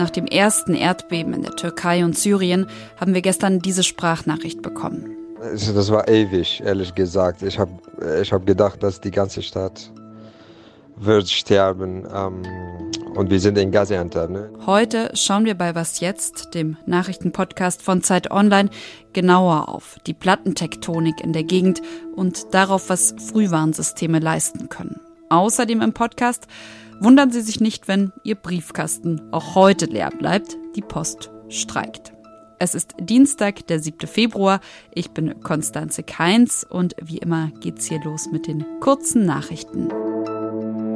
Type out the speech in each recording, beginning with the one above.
nach dem ersten Erdbeben in der Türkei und Syrien haben wir gestern diese Sprachnachricht bekommen. Das war ewig, ehrlich gesagt. Ich habe ich hab gedacht, dass die ganze Stadt wird sterben. Ähm, und wir sind in Gaziantep. Ne? Heute schauen wir bei Was Jetzt, dem Nachrichtenpodcast von Zeit Online, genauer auf die Plattentektonik in der Gegend und darauf, was Frühwarnsysteme leisten können. Außerdem im Podcast wundern Sie sich nicht, wenn Ihr Briefkasten auch heute leer bleibt. Die Post streikt. Es ist Dienstag, der 7. Februar. Ich bin Konstanze Keins und wie immer geht's hier los mit den kurzen Nachrichten.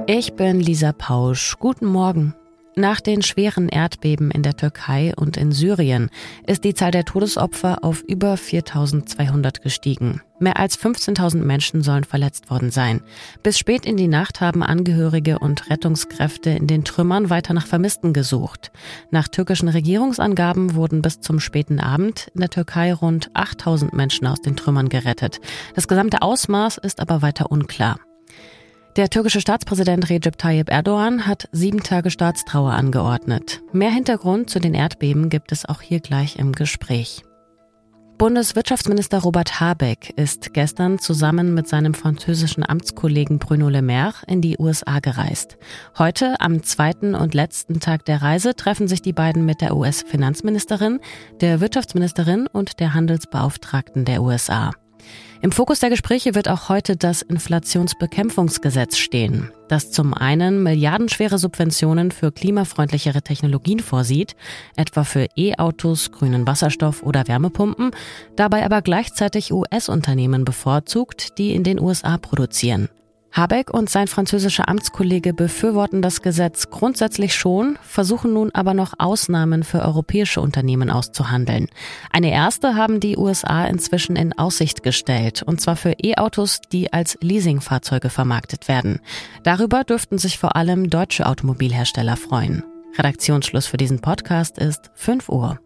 Ich bin Lisa Pausch. Guten Morgen. Nach den schweren Erdbeben in der Türkei und in Syrien ist die Zahl der Todesopfer auf über 4200 gestiegen. Mehr als 15.000 Menschen sollen verletzt worden sein. Bis spät in die Nacht haben Angehörige und Rettungskräfte in den Trümmern weiter nach Vermissten gesucht. Nach türkischen Regierungsangaben wurden bis zum späten Abend in der Türkei rund 8000 Menschen aus den Trümmern gerettet. Das gesamte Ausmaß ist aber weiter unklar. Der türkische Staatspräsident Recep Tayyip Erdogan hat sieben Tage Staatstrauer angeordnet. Mehr Hintergrund zu den Erdbeben gibt es auch hier gleich im Gespräch. Bundeswirtschaftsminister Robert Habeck ist gestern zusammen mit seinem französischen Amtskollegen Bruno Le Maire in die USA gereist. Heute, am zweiten und letzten Tag der Reise, treffen sich die beiden mit der US-Finanzministerin, der Wirtschaftsministerin und der Handelsbeauftragten der USA. Im Fokus der Gespräche wird auch heute das Inflationsbekämpfungsgesetz stehen, das zum einen milliardenschwere Subventionen für klimafreundlichere Technologien vorsieht, etwa für E-Autos, grünen Wasserstoff oder Wärmepumpen, dabei aber gleichzeitig US-Unternehmen bevorzugt, die in den USA produzieren. Habeck und sein französischer Amtskollege befürworten das Gesetz grundsätzlich schon, versuchen nun aber noch Ausnahmen für europäische Unternehmen auszuhandeln. Eine erste haben die USA inzwischen in Aussicht gestellt, und zwar für E-Autos, die als Leasingfahrzeuge vermarktet werden. Darüber dürften sich vor allem deutsche Automobilhersteller freuen. Redaktionsschluss für diesen Podcast ist 5 Uhr.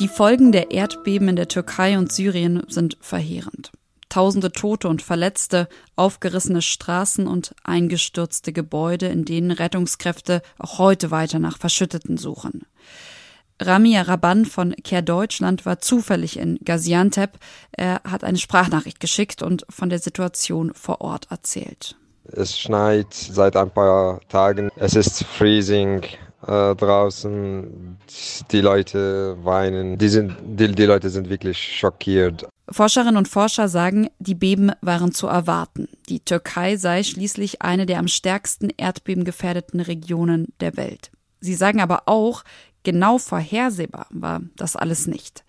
Die Folgen der Erdbeben in der Türkei und Syrien sind verheerend. Tausende Tote und Verletzte, aufgerissene Straßen und eingestürzte Gebäude, in denen Rettungskräfte auch heute weiter nach Verschütteten suchen. Rami Raban von Care Deutschland war zufällig in Gaziantep. Er hat eine Sprachnachricht geschickt und von der Situation vor Ort erzählt. Es schneit seit ein paar Tagen. Es ist freezing äh, draußen. Die Leute weinen. Die, sind, die, die Leute sind wirklich schockiert. Forscherinnen und Forscher sagen, die Beben waren zu erwarten. Die Türkei sei schließlich eine der am stärksten erdbebengefährdeten Regionen der Welt. Sie sagen aber auch, genau vorhersehbar war das alles nicht.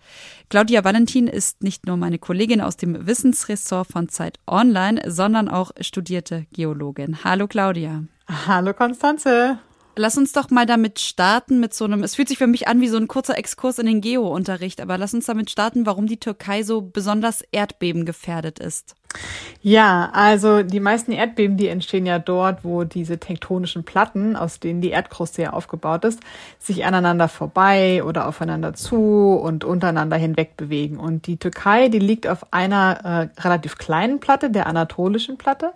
Claudia Valentin ist nicht nur meine Kollegin aus dem Wissensressort von Zeit Online, sondern auch studierte Geologin. Hallo Claudia. Hallo Konstanze. Lass uns doch mal damit starten mit so einem, es fühlt sich für mich an wie so ein kurzer Exkurs in den Geo-Unterricht, aber lass uns damit starten, warum die Türkei so besonders erdbebengefährdet ist. Ja, also die meisten Erdbeben, die entstehen ja dort, wo diese tektonischen Platten, aus denen die Erdkruste ja aufgebaut ist, sich aneinander vorbei oder aufeinander zu und untereinander hinweg bewegen. Und die Türkei, die liegt auf einer äh, relativ kleinen Platte, der anatolischen Platte,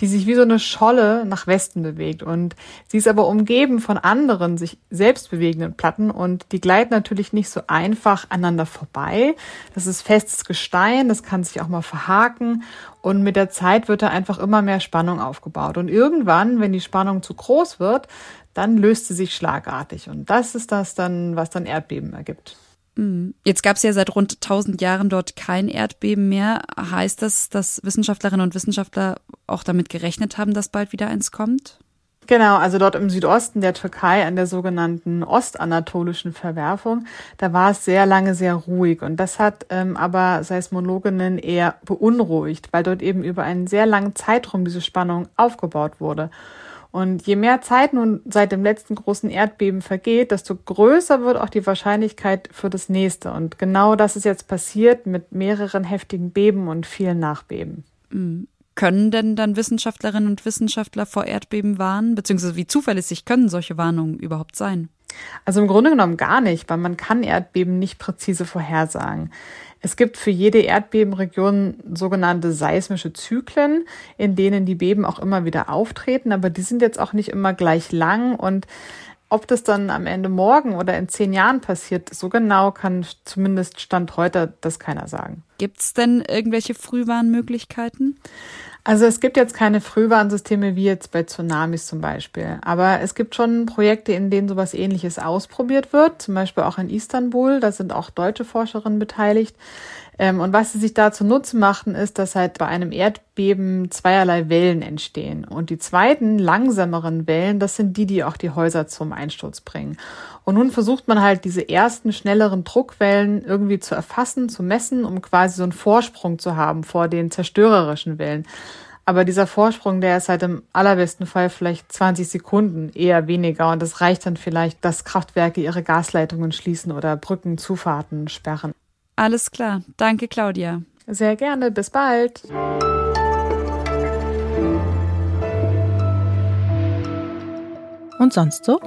die sich wie so eine Scholle nach Westen bewegt. Und sie ist aber umgeben von anderen sich selbst bewegenden Platten und die gleiten natürlich nicht so einfach aneinander vorbei. Das ist festes Gestein, das kann sich auch mal verhaken. Und mit der Zeit wird da einfach immer mehr Spannung aufgebaut. Und irgendwann, wenn die Spannung zu groß wird, dann löst sie sich schlagartig. Und das ist das dann, was dann Erdbeben ergibt. Mhm. Jetzt gab es ja seit rund 1000 Jahren dort kein Erdbeben mehr. Heißt das, dass Wissenschaftlerinnen und Wissenschaftler auch damit gerechnet haben, dass bald wieder eins kommt? Genau, also dort im Südosten der Türkei an der sogenannten ostanatolischen Verwerfung, da war es sehr lange sehr ruhig und das hat ähm, aber Seismologinnen eher beunruhigt, weil dort eben über einen sehr langen Zeitraum diese Spannung aufgebaut wurde. Und je mehr Zeit nun seit dem letzten großen Erdbeben vergeht, desto größer wird auch die Wahrscheinlichkeit für das nächste. Und genau das ist jetzt passiert mit mehreren heftigen Beben und vielen Nachbeben. Mhm. Können denn dann Wissenschaftlerinnen und Wissenschaftler vor Erdbeben warnen? Beziehungsweise wie zuverlässig können solche Warnungen überhaupt sein? Also im Grunde genommen gar nicht, weil man kann Erdbeben nicht präzise vorhersagen. Es gibt für jede Erdbebenregion sogenannte seismische Zyklen, in denen die Beben auch immer wieder auftreten, aber die sind jetzt auch nicht immer gleich lang und ob das dann am Ende morgen oder in zehn Jahren passiert, so genau kann zumindest Stand heute das keiner sagen. Gibt es denn irgendwelche Frühwarnmöglichkeiten? Also es gibt jetzt keine Frühwarnsysteme wie jetzt bei Tsunamis zum Beispiel. Aber es gibt schon Projekte, in denen sowas ähnliches ausprobiert wird. Zum Beispiel auch in Istanbul. Da sind auch deutsche Forscherinnen beteiligt. Ähm, und was sie sich da zunutze machen, ist, dass halt bei einem Erdbeben zweierlei Wellen entstehen. Und die zweiten, langsameren Wellen, das sind die, die auch die Häuser zum Einsturz bringen. Und nun versucht man halt diese ersten, schnelleren Druckwellen irgendwie zu erfassen, zu messen, um quasi so einen Vorsprung zu haben vor den zerstörerischen Wellen. Aber dieser Vorsprung, der ist halt im allerbesten Fall vielleicht 20 Sekunden, eher weniger. Und es reicht dann vielleicht, dass Kraftwerke ihre Gasleitungen schließen oder Brückenzufahrten sperren. Alles klar. Danke, Claudia. Sehr gerne. Bis bald. Und sonst so?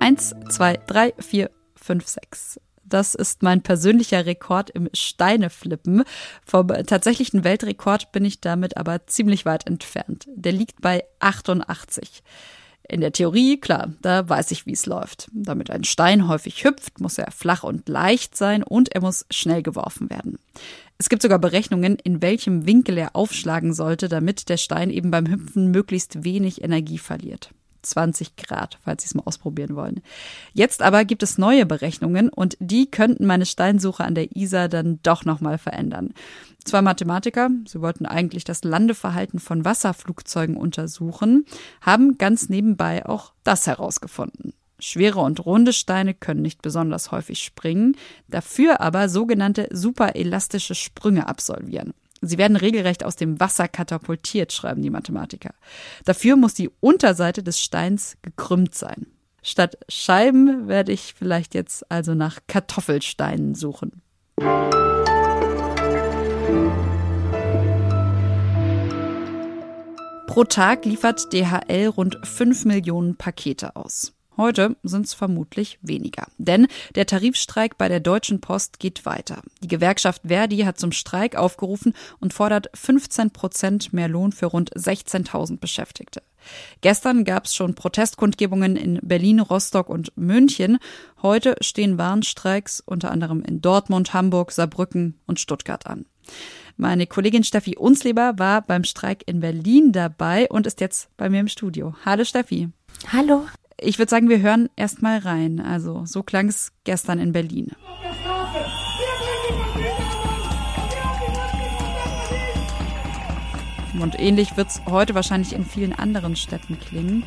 Eins, zwei, drei, vier, fünf, sechs. Das ist mein persönlicher Rekord im Steineflippen. Vom tatsächlichen Weltrekord bin ich damit aber ziemlich weit entfernt. Der liegt bei 88. In der Theorie, klar, da weiß ich, wie es läuft. Damit ein Stein häufig hüpft, muss er flach und leicht sein und er muss schnell geworfen werden. Es gibt sogar Berechnungen, in welchem Winkel er aufschlagen sollte, damit der Stein eben beim Hüpfen möglichst wenig Energie verliert. 20 Grad, falls Sie es mal ausprobieren wollen. Jetzt aber gibt es neue Berechnungen und die könnten meine Steinsuche an der Isar dann doch nochmal verändern. Zwei Mathematiker, sie wollten eigentlich das Landeverhalten von Wasserflugzeugen untersuchen, haben ganz nebenbei auch das herausgefunden. Schwere und runde Steine können nicht besonders häufig springen, dafür aber sogenannte superelastische Sprünge absolvieren. Sie werden regelrecht aus dem Wasser katapultiert, schreiben die Mathematiker. Dafür muss die Unterseite des Steins gekrümmt sein. Statt Scheiben werde ich vielleicht jetzt also nach Kartoffelsteinen suchen. Pro Tag liefert DHL rund 5 Millionen Pakete aus. Heute sind es vermutlich weniger. Denn der Tarifstreik bei der Deutschen Post geht weiter. Die Gewerkschaft Verdi hat zum Streik aufgerufen und fordert 15 Prozent mehr Lohn für rund 16.000 Beschäftigte. Gestern gab es schon Protestkundgebungen in Berlin, Rostock und München. Heute stehen Warnstreiks unter anderem in Dortmund, Hamburg, Saarbrücken und Stuttgart an. Meine Kollegin Steffi Unsleber war beim Streik in Berlin dabei und ist jetzt bei mir im Studio. Hallo Steffi. Hallo. Ich würde sagen, wir hören erst mal rein. Also, so klang es gestern in Berlin. Und ähnlich wird es heute wahrscheinlich in vielen anderen Städten klingen.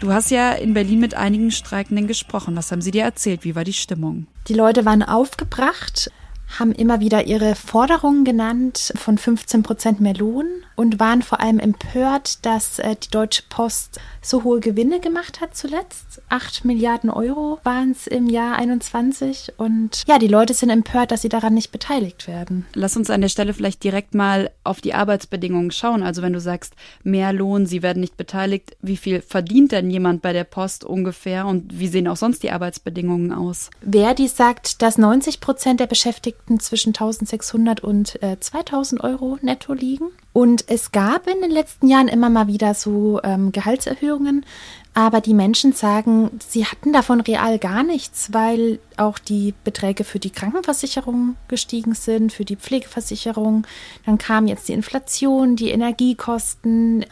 Du hast ja in Berlin mit einigen Streikenden gesprochen. Was haben sie dir erzählt? Wie war die Stimmung? Die Leute waren aufgebracht haben immer wieder ihre Forderungen genannt von 15 Prozent mehr Lohn und waren vor allem empört, dass äh, die Deutsche Post so hohe Gewinne gemacht hat zuletzt. 8 Milliarden Euro waren es im Jahr 21 und ja, die Leute sind empört, dass sie daran nicht beteiligt werden. Lass uns an der Stelle vielleicht direkt mal auf die Arbeitsbedingungen schauen. Also wenn du sagst, mehr Lohn, sie werden nicht beteiligt, wie viel verdient denn jemand bei der Post ungefähr und wie sehen auch sonst die Arbeitsbedingungen aus? Verdi sagt, dass 90 Prozent der Beschäftigten zwischen 1600 und äh, 2000 Euro netto liegen. Und es gab in den letzten Jahren immer mal wieder so ähm, Gehaltserhöhungen, aber die Menschen sagen, sie hatten davon real gar nichts, weil auch die Beträge für die Krankenversicherung gestiegen sind, für die Pflegeversicherung. Dann kam jetzt die Inflation, die Energiekosten.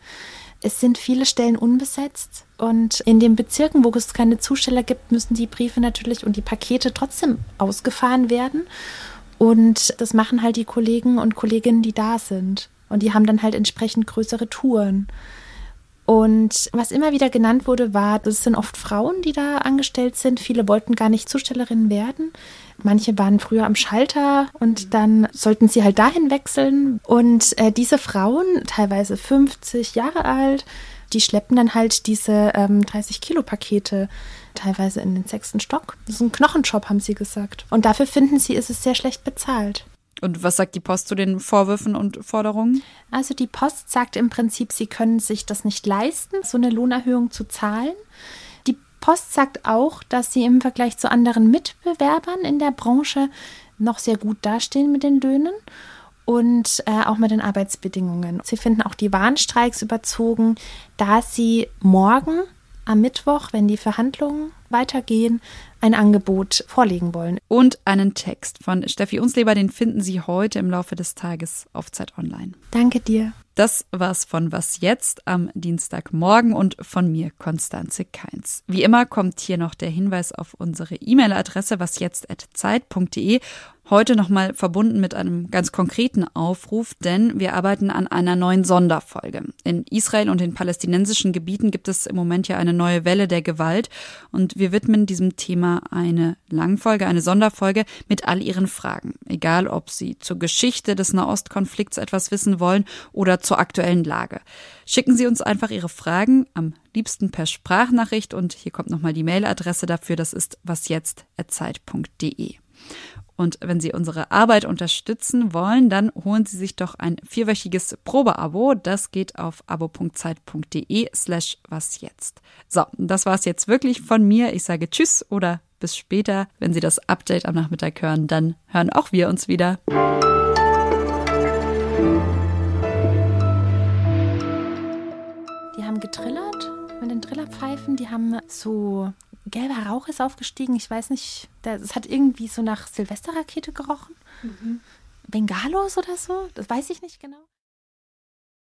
Es sind viele Stellen unbesetzt und in den Bezirken, wo es keine Zusteller gibt, müssen die Briefe natürlich und die Pakete trotzdem ausgefahren werden. Und das machen halt die Kollegen und Kolleginnen, die da sind. Und die haben dann halt entsprechend größere Touren. Und was immer wieder genannt wurde, war, das sind oft Frauen, die da angestellt sind. Viele wollten gar nicht Zustellerinnen werden. Manche waren früher am Schalter und dann sollten sie halt dahin wechseln. Und äh, diese Frauen, teilweise 50 Jahre alt, die schleppen dann halt diese ähm, 30 Kilo Pakete teilweise in den sechsten Stock. Das ist ein Knochenjob, haben sie gesagt. Und dafür finden sie, ist es sehr schlecht bezahlt. Und was sagt die Post zu den Vorwürfen und Forderungen? Also die Post sagt im Prinzip, sie können sich das nicht leisten, so eine Lohnerhöhung zu zahlen. Die Post sagt auch, dass sie im Vergleich zu anderen Mitbewerbern in der Branche noch sehr gut dastehen mit den Löhnen und äh, auch mit den Arbeitsbedingungen. Sie finden auch die Warnstreiks überzogen, da sie morgen am Mittwoch, wenn die Verhandlungen weitergehen, ein Angebot vorlegen wollen. Und einen Text von Steffi Unsleber, den finden Sie heute im Laufe des Tages auf Zeit Online. Danke dir. Das war's von Was jetzt am Dienstagmorgen und von mir, Konstanze Keins. Wie immer kommt hier noch der Hinweis auf unsere E-Mail-Adresse wasjetzt.zeit.de Heute nochmal verbunden mit einem ganz konkreten Aufruf, denn wir arbeiten an einer neuen Sonderfolge. In Israel und den palästinensischen Gebieten gibt es im Moment ja eine neue Welle der Gewalt und wir widmen diesem Thema eine Langfolge, eine Sonderfolge mit all ihren Fragen. Egal, ob Sie zur Geschichte des Nahostkonflikts etwas wissen wollen oder zur aktuellen Lage. Schicken Sie uns einfach Ihre Fragen, am liebsten per Sprachnachricht und hier kommt nochmal die Mailadresse dafür, das ist wasjetzt.zeit.de. Und wenn Sie unsere Arbeit unterstützen wollen, dann holen Sie sich doch ein vierwöchiges Probeabo. Das geht auf abo.zeit.de slash was jetzt. So, das war's jetzt wirklich von mir. Ich sage Tschüss oder bis später. Wenn Sie das Update am Nachmittag hören, dann hören auch wir uns wieder. Die haben getrillert mit den Trillerpfeifen. Die haben so gelber Rauch ist aufgestiegen. Ich weiß nicht, es hat irgendwie so nach Silvesterrakete gerochen. Mhm. Bengalos oder so, das weiß ich nicht genau.